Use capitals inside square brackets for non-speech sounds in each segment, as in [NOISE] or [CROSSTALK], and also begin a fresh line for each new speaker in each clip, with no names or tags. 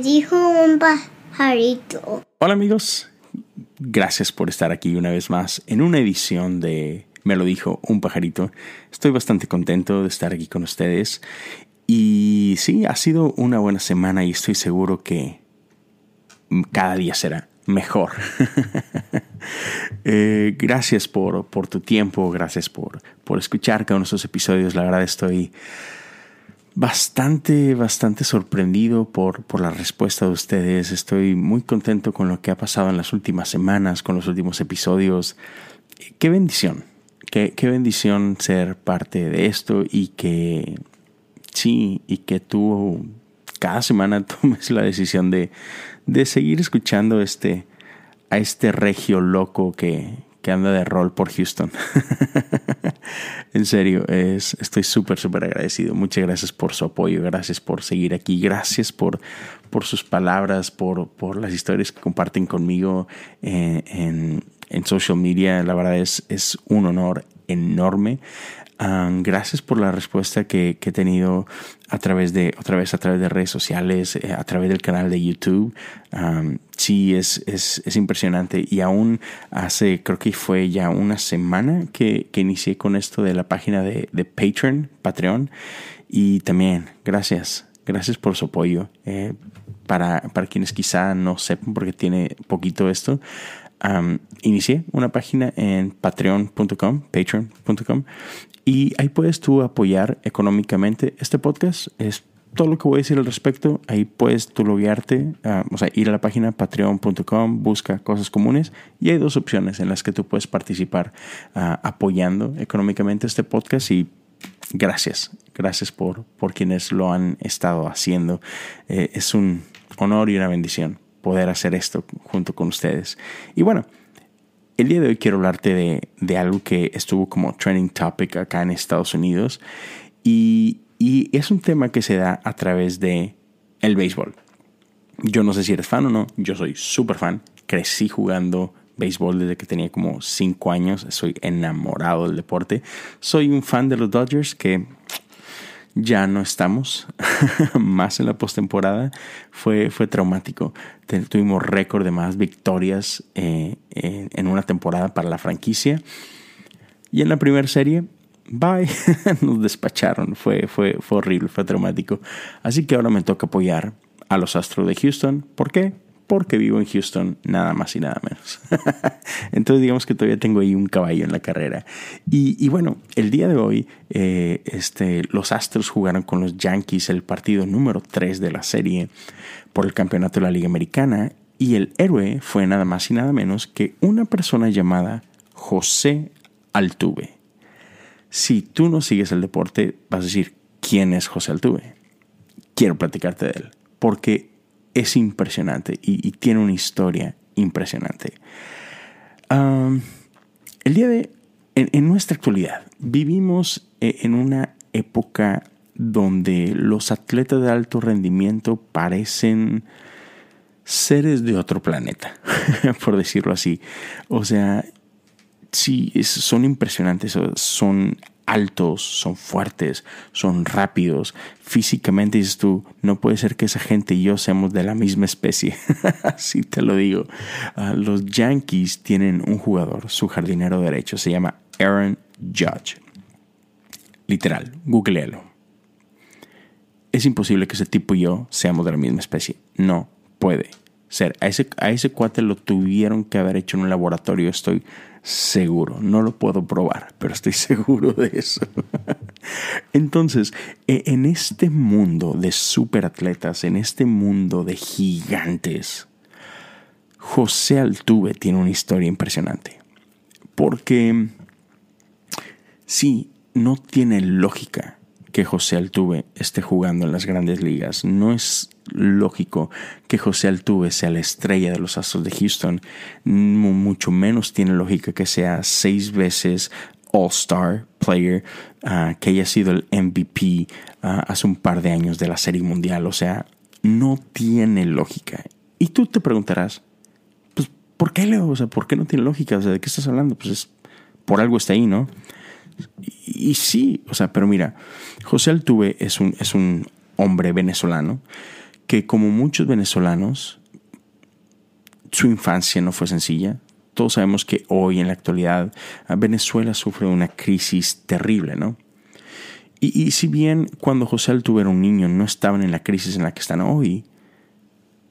Me dijo un pajarito.
Hola amigos, gracias por estar aquí una vez más en una edición de Me lo dijo un pajarito. Estoy bastante contento de estar aquí con ustedes. Y sí, ha sido una buena semana y estoy seguro que cada día será mejor. [LAUGHS] Eh, gracias por, por, tu tiempo, gracias por, por escuchar cada uno de estos episodios. La verdad estoy bastante, bastante sorprendido por, por la respuesta de ustedes. Estoy muy contento con lo que ha pasado en las últimas semanas, con los últimos episodios. Qué bendición, qué, qué bendición ser parte de esto y que sí, y que tú cada semana [LAUGHS] tomes la decisión de, de seguir escuchando este, a este regio loco que, que anda de rol por Houston. [LAUGHS] en serio, es, estoy súper, súper agradecido. Muchas gracias por su apoyo, gracias por seguir aquí, gracias por, por sus palabras, por, por las historias que comparten conmigo eh, en, en, social media. La verdad es, es un honor enorme gracias por la respuesta que, he tenido a través de, otra vez a través de redes sociales, eh, a través del canal de YouTube. sí, es, es, es, impresionante. Y aún hace, creo que fue ya una semana que, que inicié con esto de la página de, de Patreon, Patreon. Y también, gracias, gracias por su apoyo. Eh, para, para quienes quizá no sepan porque tiene poquito esto, inicié una página en patreon.com, patreon.com, y ahí puedes tú apoyar económicamente este podcast. Es todo lo que voy a decir al respecto. Ahí puedes tú loguearte, o sea, ir a la página patreon.com, busca cosas comunes y hay dos opciones en las que tú puedes participar ah, apoyando económicamente este podcast y gracias, gracias por, por quienes lo han estado haciendo. Eh, es un honor y una bendición poder hacer esto junto con ustedes. Y bueno, el día de hoy quiero hablarte de, de algo que estuvo como trending topic acá en Estados Unidos y, y, es un tema que se da a través de el béisbol. Yo no sé si eres fan o no, yo soy súper fan, crecí jugando béisbol desde que tenía como 5 años, soy enamorado del deporte, soy un fan de los Dodgers que ya no estamos [LAUGHS] más en la postemporada. Fue, fue traumático. Tuvimos récord de más victorias eh, en una temporada para la franquicia. Y en la primera serie, bye, [LAUGHS] nos despacharon. Fue, fue, fue horrible, fue traumático. Así que ahora me toca apoyar a los Astros de Houston. ¿Por qué? Porque vivo en Houston, nada más y nada menos. [LAUGHS] Entonces digamos que todavía tengo ahí un caballo en la carrera. Y, bueno, el día de hoy eh, este, los Astros jugaron con los Yankees el partido número 3 de la serie por el campeonato de la Liga Americana y el héroe fue nada más y nada menos que una persona llamada José Altuve. Si tú no sigues el deporte, vas a decir, ¿quién es José Altuve? Quiero platicarte de él, porque es impresionante y, tiene una historia impresionante. el día de, en, nuestra actualidad, vivimos eh, en una época donde los atletas de alto rendimiento parecen seres de otro planeta, [LAUGHS] por decirlo así. O sea, sí, son impresionantes, son altos, son fuertes, son rápidos. Físicamente dices tú, no puede ser que esa gente y yo seamos de la misma especie. [LAUGHS] Así te lo digo. Ah, los Yankees tienen un jugador, su jardinero derecho, se llama Aaron Judge. Literal, googlealo. Es imposible que ese tipo y yo seamos de la misma especie. No puede ser. A ese, a ese cuate lo tuvieron que haber hecho en un laboratorio, estoy seguro. No lo puedo probar, pero estoy [LAUGHS] seguro de eso. [LAUGHS] Entonces, e, en este mundo de superatletas, en este mundo de gigantes, José Altuve tiene una historia impresionante. Porque sí, no tiene lógica que José Altuve esté jugando en las grandes ligas. No es lógico que José Altuve sea la estrella de los Astros de Houston. Mucho menos tiene lógica que sea seis veces All-Star Player, ah, que haya sido el MVP ah, hace un par de años de la Serie Mundial. O sea, no tiene lógica. Y tú te preguntarás, pues, ¿por qué, Leo? O sea, ¿por qué no tiene lógica? O sea, ¿de qué estás hablando? Pues es, por algo está ahí, ¿no? Y, sí, o sea, pero mira, José Altuve es un, es un hombre venezolano que como muchos venezolanos, su infancia no fue sencilla. Todos sabemos que hoy en la actualidad Venezuela sufre una crisis terrible, ¿no? Y, si bien cuando José Altuve era un niño no estaban en la crisis en la que están hoy,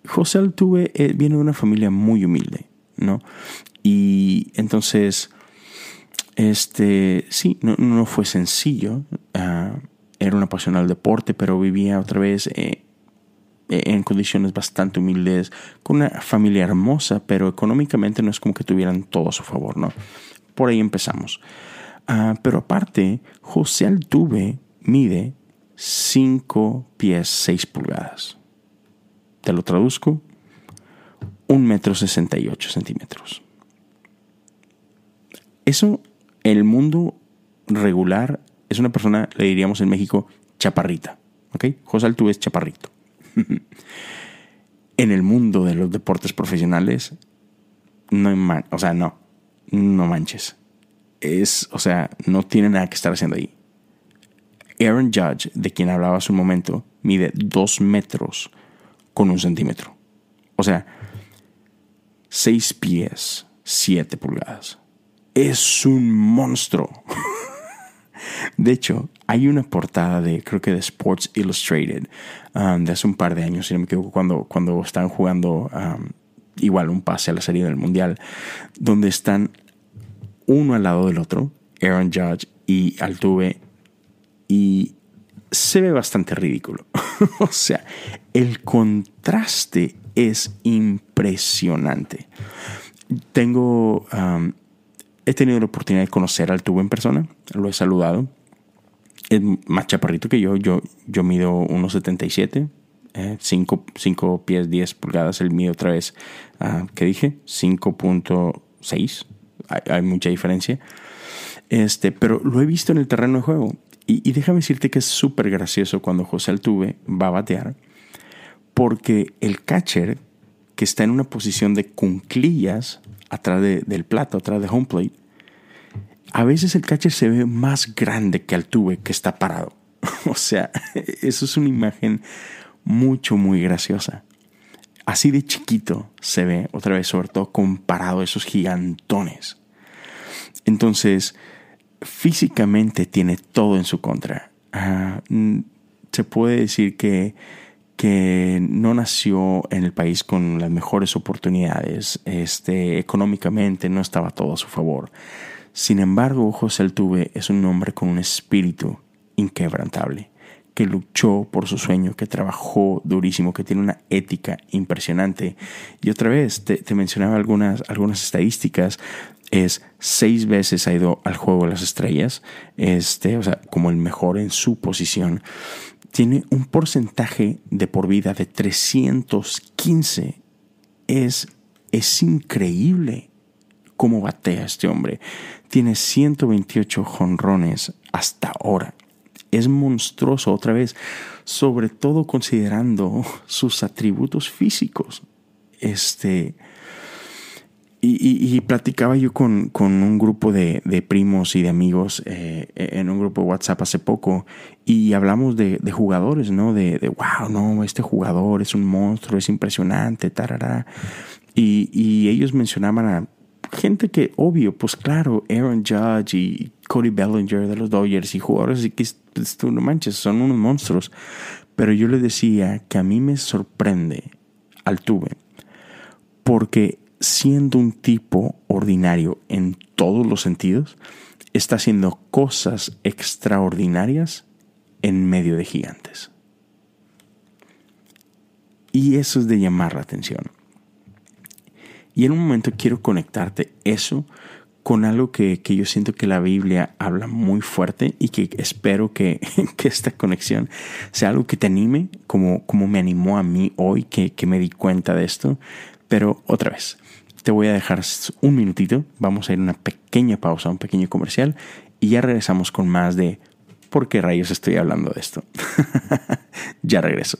José Altuve eh, viene de una familia muy humilde, ¿no? Y entonces, este, sí, no, fue sencillo. Ah, era un apasionado del deporte, pero vivía otra vez eh, en condiciones bastante humildes, con una familia hermosa, pero económicamente no es como que tuvieran todo a su favor, ¿no? Por ahí empezamos. Ah, pero aparte, José Altuve mide 5 pies 6 pulgadas. Te lo traduzco. 1 metro 68 centímetros. Eso, el mundo regular, es una persona, le diríamos en México, chaparrita. ¿Ok? José Altuve es chaparrito. [LAUGHS] en el mundo de los deportes profesionales, no hay o sea, no, no manches es, o sea, no tiene nada que estar haciendo ahí. Aaron Judge, de quien hablaba hace un momento, mide dos metros con un centímetro. O sea, seis pies, siete pulgadas. Es un monstruo. [LAUGHS] De hecho, hay una portada de, creo que de Sports Illustrated, um, de hace un par de años, si no me equivoco, cuando, cuando están jugando um, igual un pase a la serie del Mundial, donde están uno al lado del otro, Aaron Judge y Altuve, y se ve bastante ridículo. [LAUGHS] o sea, el contraste es impresionante. Tengo, um, he tenido la oportunidad de conocer a Altuve en persona, lo he saludado. Es más chaparrito que yo, yo, yo mido 1,77, 5, eh, pies 10 pulgadas, el mío otra vez, uh, ¿qué dije? 5.6 hay, mucha diferencia. Este, pero lo he visto en el terreno de juego. Y, déjame decirte que es súper gracioso cuando José Altuve va a batear, porque el catcher, que está en una posición de cunclillas atrás del plato, atrás de home plate, a veces el catcher se ve más grande que Altuve que está parado. [LAUGHS] o sea, eso es una imagen mucho, muy graciosa. Así de chiquito se ve, otra vez, sobre todo comparado a esos gigantones. Entonces, físicamente tiene todo en su contra. Ah, se puede decir que, que no nació en el país con las mejores oportunidades. Este, económicamente no estaba todo a su favor. Sin embargo, José Altuve es un hombre con un espíritu inquebrantable que luchó por su sueño, que trabajó durísimo, que tiene una ética impresionante. Y otra vez, te, mencionaba algunas, estadísticas es seis veces ha ido al juego de las estrellas, este, o sea, como el mejor en su posición. Tiene un porcentaje de por vida de 315. Es, es increíble cómo batea este hombre. Tiene 128 jonrones hasta ahora es monstruoso otra vez, sobre todo considerando sus atributos físicos. Este, y, platicaba yo con, un grupo de, primos y de amigos eh, en un grupo de WhatsApp hace poco y hablamos de, jugadores, ¿no? De, wow, no, este jugador es un monstruo, es impresionante, tarara. Y, y ellos mencionaban a gente que, obvio, pues claro, Aaron Judge y Cody Bellinger de los Dodgers y jugadores y que pues, tú no manches, son unos monstruos. Pero yo le decía que a mí me sorprende Altuve porque siendo un tipo ordinario en todos los sentidos, está haciendo cosas extraordinarias en medio de gigantes. Y eso es de llamar la atención. Y en un momento quiero conectarte eso con algo que, yo siento que la Biblia habla muy fuerte y que espero [LAUGHS] que, esta conexión sea algo que te anime, como, como me animó a mí hoy que, que me di cuenta de esto. Pero otra vez, te voy a dejar un minutito, vamos a ir a una pequeña pausa, un pequeño comercial y ya regresamos con más de por qué rayos estoy hablando de esto. [LAUGHS] ya regreso.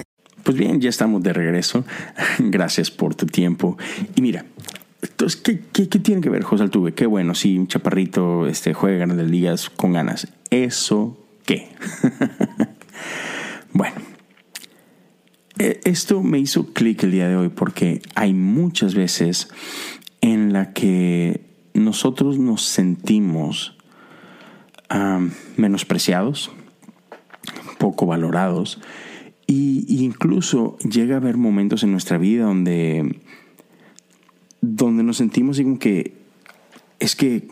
Pues bien, ya estamos de regreso. [LAUGHS] Gracias por tu tiempo. Y mira, entonces, ¿qué, tiene que ver José Altuve? Qué bueno, sí, un chaparrito este, juega grandes ligas con ganas. ¿Eso qué? [LAUGHS] bueno, e, esto me hizo clic el día de hoy porque hay muchas veces en la que nosotros nos sentimos um, menospreciados, poco valorados, y, incluso llega a haber momentos en nuestra vida donde, donde nos sentimos como que es que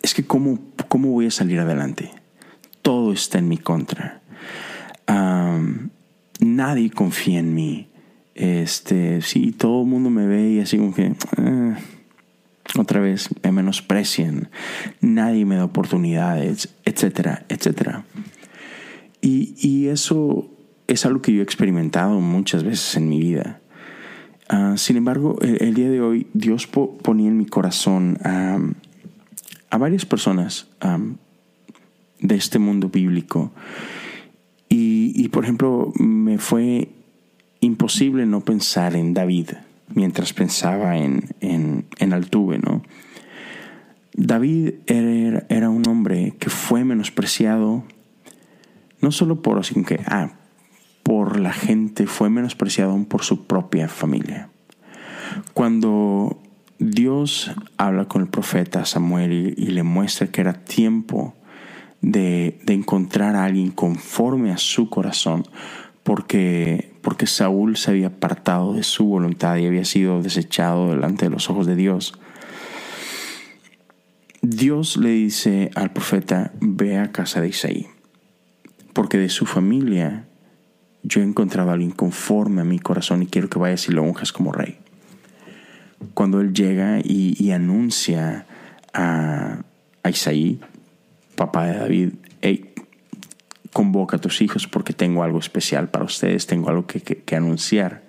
es que cómo, cómo voy a salir adelante. Todo está en mi contra. nadie confía en mí. Este, sí, todo el mundo me ve y así como que ah, otra vez me menosprecian. Nadie me da oportunidades, etcétera, etcétera. Y, eso es algo que yo he experimentado muchas veces en mi vida. Ah, sin embargo, el, día de hoy Dios ponía en mi corazón a varias personas de este mundo bíblico. Y, por ejemplo, me fue imposible no pensar en David mientras pensaba en, en, Altuve, ¿no? David era, era, un hombre que fue menospreciado no solo por así que, ah, por la gente, fue menospreciado aún por su propia familia. Cuando Dios habla con el profeta Samuel y, le muestra que era tiempo de, encontrar a alguien conforme a su corazón, porque, porque Saúl se había apartado de su voluntad y había sido desechado delante de los ojos de Dios. Dios le dice al profeta, ve a casa de Isaí porque de su familia yo he encontrado a alguien conforme a mi corazón y quiero que vayas y lo unjas como rey. Cuando él llega y, anuncia a, Isaí, papá de David, hey, convoca a tus hijos porque tengo algo especial para ustedes, tengo algo que, que anunciar.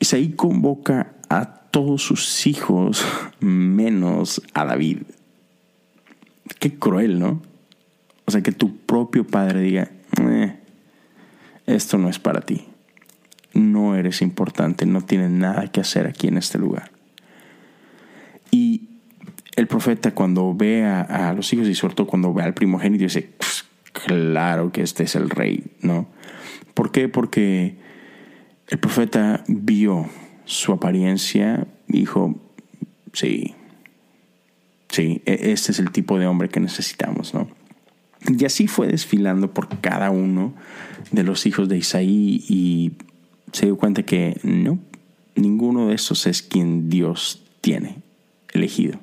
Isaí convoca a todos sus hijos [LAUGHS] menos a David. Qué cruel, ¿no? O sea, que tu propio padre diga, eh, esto no es para ti. No eres importante, no tienes nada que hacer aquí en este lugar. Y el profeta cuando ve a, los hijos y sobre todo cuando ve al primogénito dice, pues, claro que este es el rey, ¿no? ¿Por qué? Porque el profeta vio su apariencia y dijo, sí, sí, e-, este es el tipo de hombre que necesitamos, ¿no? Y así fue desfilando por cada uno de los hijos de Isaí y se dio cuenta que no, ninguno de esos es quien Dios tiene elegido.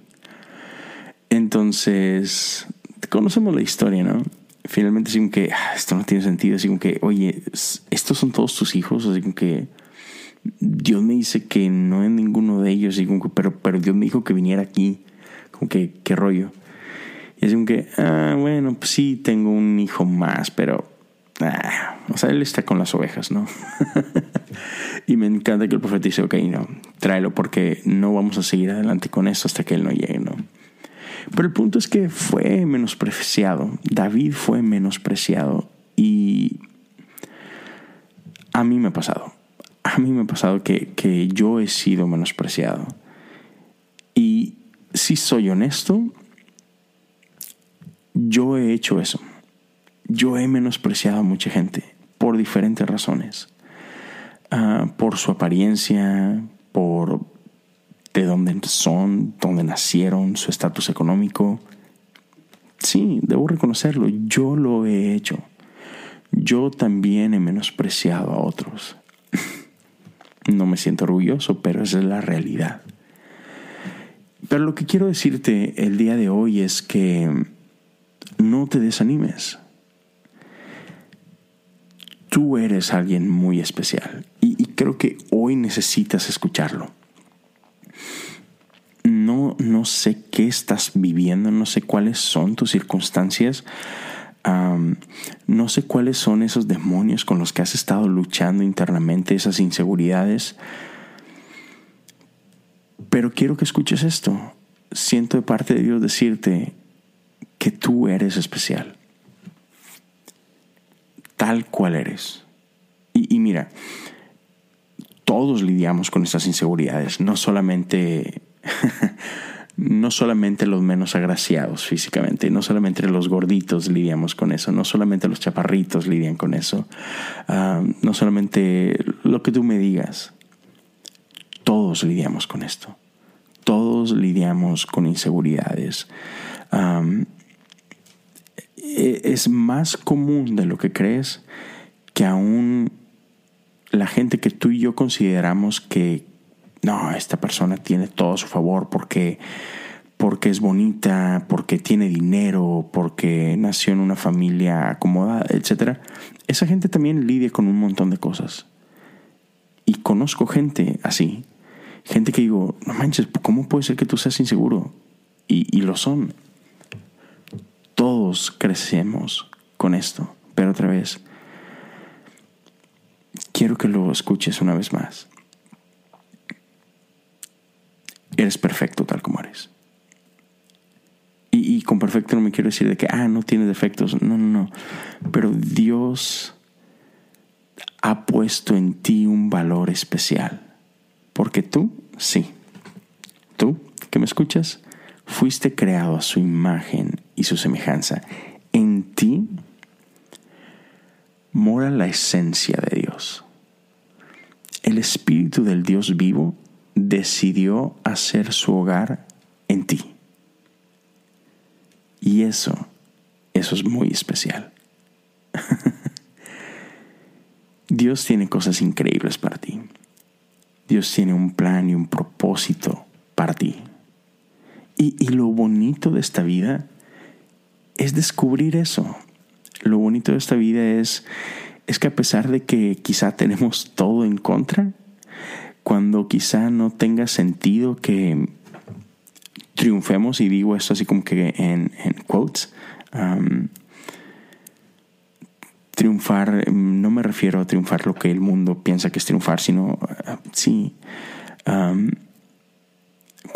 Entonces, conocemos la historia, ¿no? Finalmente, así como que ah, esto no tiene sentido, así como que, oye, estos son todos tus hijos, así como que Dios me dice que no es ninguno de ellos, así como que, pero, pero Dios me dijo que viniera aquí, como que, qué rollo. Y es como que, ah, bueno, pues sí, tengo un hijo más, pero, ah, o sea, él está con las ovejas, ¿no? [LAUGHS] y me encanta que el profeta dice, ok, no, tráelo porque no vamos a seguir adelante con esto hasta que él no llegue, ¿no? Pero el punto es que fue menospreciado, David fue menospreciado y a mí me ha pasado, a mí me ha pasado que, que yo he sido menospreciado. Y si soy honesto, yo he hecho eso. Yo he menospreciado a mucha gente por diferentes razones. Ah, por su apariencia, por de dónde son, dónde nacieron, su estatus económico. Sí, debo reconocerlo, yo lo he hecho. Yo también he menospreciado a otros. [LAUGHS] No me siento orgulloso, pero esa es la realidad. Pero lo que quiero decirte el día de hoy es que no te desanimes. tú eres alguien muy especial y, creo que hoy necesitas escucharlo. No, no sé qué estás viviendo, no sé cuáles son tus circunstancias, no sé cuáles son esos demonios con los que has estado luchando internamente, esas inseguridades, pero quiero que escuches esto. Siento de parte de Dios decirte que tú eres especial, tal cual eres. Y, mira, todos lidiamos con estas inseguridades, no solamente [LAUGHS] no solamente los menos agraciados físicamente, no solamente los gorditos lidiamos con eso, no solamente los chaparritos lidian con eso, uh, no solamente lo que tú me digas, todos lidiamos con esto, todos lidiamos con inseguridades. Um, es más común de lo que crees que aún la gente que tú y yo consideramos que, no, esta persona tiene todo su favor porque, porque es bonita, porque tiene dinero, porque nació en una familia acomodada, etc. Esa gente también lidia con un montón de cosas. Y conozco gente así. Gente que digo, no manches, ¿cómo puede ser que tú seas inseguro? Y, y lo son. Todos crecemos con esto. Pero otra vez, quiero que lo escuches una vez más. Eres perfecto tal como eres. Y, y, con perfecto no me quiero decir de que, ah, no tiene defectos. No, no, no. Pero Dios ha puesto en ti un valor especial. Porque tú, sí, tú que me escuchas, fuiste creado a su imagen y su semejanza. En ti mora la esencia de Dios. El Espíritu del Dios vivo decidió hacer su hogar en ti. Y eso, eso es muy especial. [LAUGHS] Dios tiene cosas increíbles para ti. Dios tiene un plan y un propósito para ti. Y, y, lo bonito de esta vida es descubrir eso. Lo bonito de esta vida es, es que a pesar de que quizá tenemos todo en contra, cuando quizá no tenga sentido que triunfemos, y digo esto así como que en, quotes, triunfar, no me refiero a triunfar lo que el mundo piensa que es triunfar, sino uh, sí,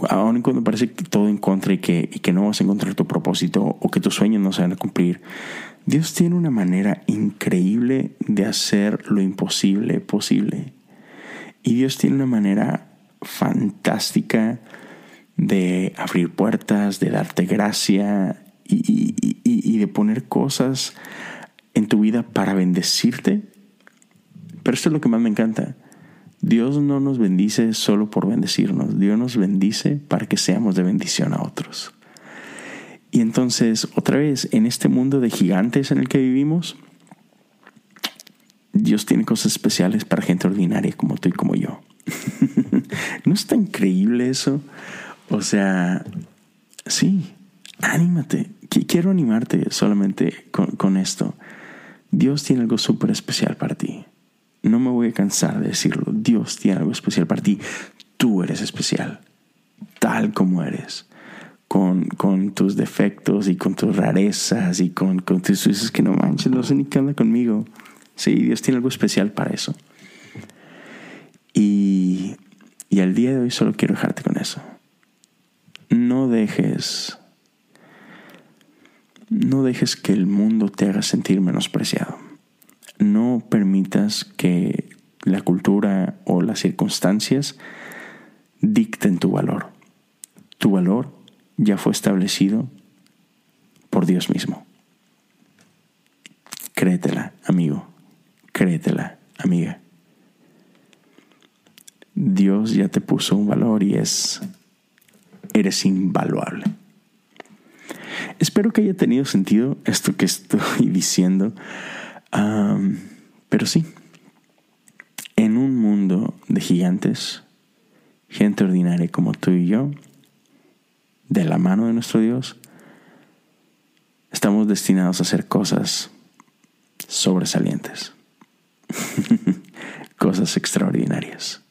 aun cuando parece todo en contra y que, y que no vas a encontrar tu propósito o que tus sueños no se van a cumplir, Dios tiene una manera increíble de hacer lo imposible posible. Y Dios tiene una manera fantástica de abrir puertas, de darte gracia y, y, y, y, de poner cosas en tu vida para bendecirte. Pero esto es lo que más me encanta. Dios no nos bendice solo por bendecirnos, Dios nos bendice para que seamos de bendición a otros. Y entonces, otra vez, en este mundo de gigantes en el que vivimos, Dios tiene cosas especiales para gente ordinaria como tú y como yo. [LAUGHS] ¿No está increíble eso? O sea, sí, anímate. Quiero animarte solamente con, con esto. Dios tiene algo súper especial para ti. No me voy a cansar de decirlo. Dios tiene algo especial para ti. Tú eres especial, tal como eres. Con, con tus defectos y con tus rarezas y con, con tus dices que no manches, no sé ni qué anda conmigo. Sí, Dios tiene algo especial para eso. Y, y al día de hoy solo quiero dejarte con eso. No dejes, no dejes que el mundo te haga sentir menospreciado. No permitas que la cultura o las circunstancias dicten tu valor. Tu valor ya fue establecido por Dios mismo. Créetela, amigo. Créetela, amiga. Dios ya te puso un valor y es, eres invaluable. Espero que haya tenido sentido esto que estoy [LAUGHS] diciendo. Pero sí, en un mundo de gigantes, gente ordinaria como tú y yo, de la mano de nuestro Dios, estamos destinados a hacer cosas sobresalientes [LAUGHS] cosas extraordinarias.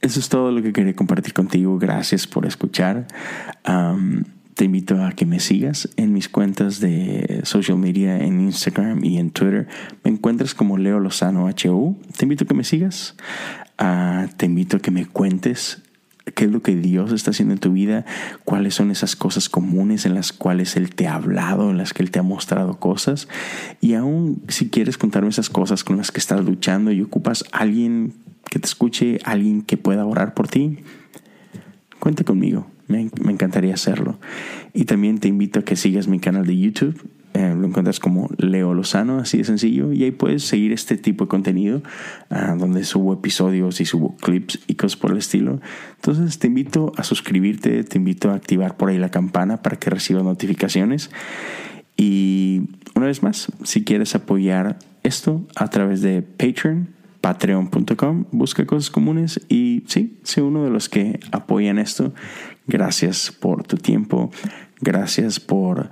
Eso es todo lo que quería compartir contigo. Gracias por escuchar. Te invito a que me sigas en mis cuentas de social media, en Instagram y en Twitter. Me encuentras como Leo Lozano HU. Te invito a que me sigas. Ah, te invito a que me cuentes qué es lo que Dios está haciendo en tu vida, cuáles son esas cosas comunes en las cuales Él te ha hablado, en las que Él te ha mostrado cosas. Y aún si quieres contarme esas cosas con las que estás luchando y ocupas alguien que te escuche, alguien que pueda orar por ti, cuenta conmigo. Me, encantaría hacerlo. Y también te invito a que sigas mi canal de YouTube eh, lo encuentras como Leo Lozano, así de sencillo, y ahí puedes seguir este tipo de contenido, ah, donde subo episodios y subo clips y cosas por el estilo. Entonces te invito a suscribirte, te invito a activar por ahí la campana para que recibas notificaciones. Y una vez más, si quieres apoyar esto a través de Patreon, patreon.com, busca cosas comunes y sí, sé uno de los que apoyan esto. Gracias por tu tiempo, gracias por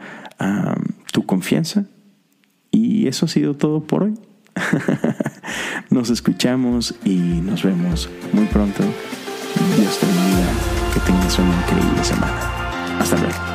tu confianza. Y eso ha sido todo por hoy. [LAUGHS] nos escuchamos y nos vemos muy pronto. Dios te bendiga. Que tengas una increíble semana. Hasta luego.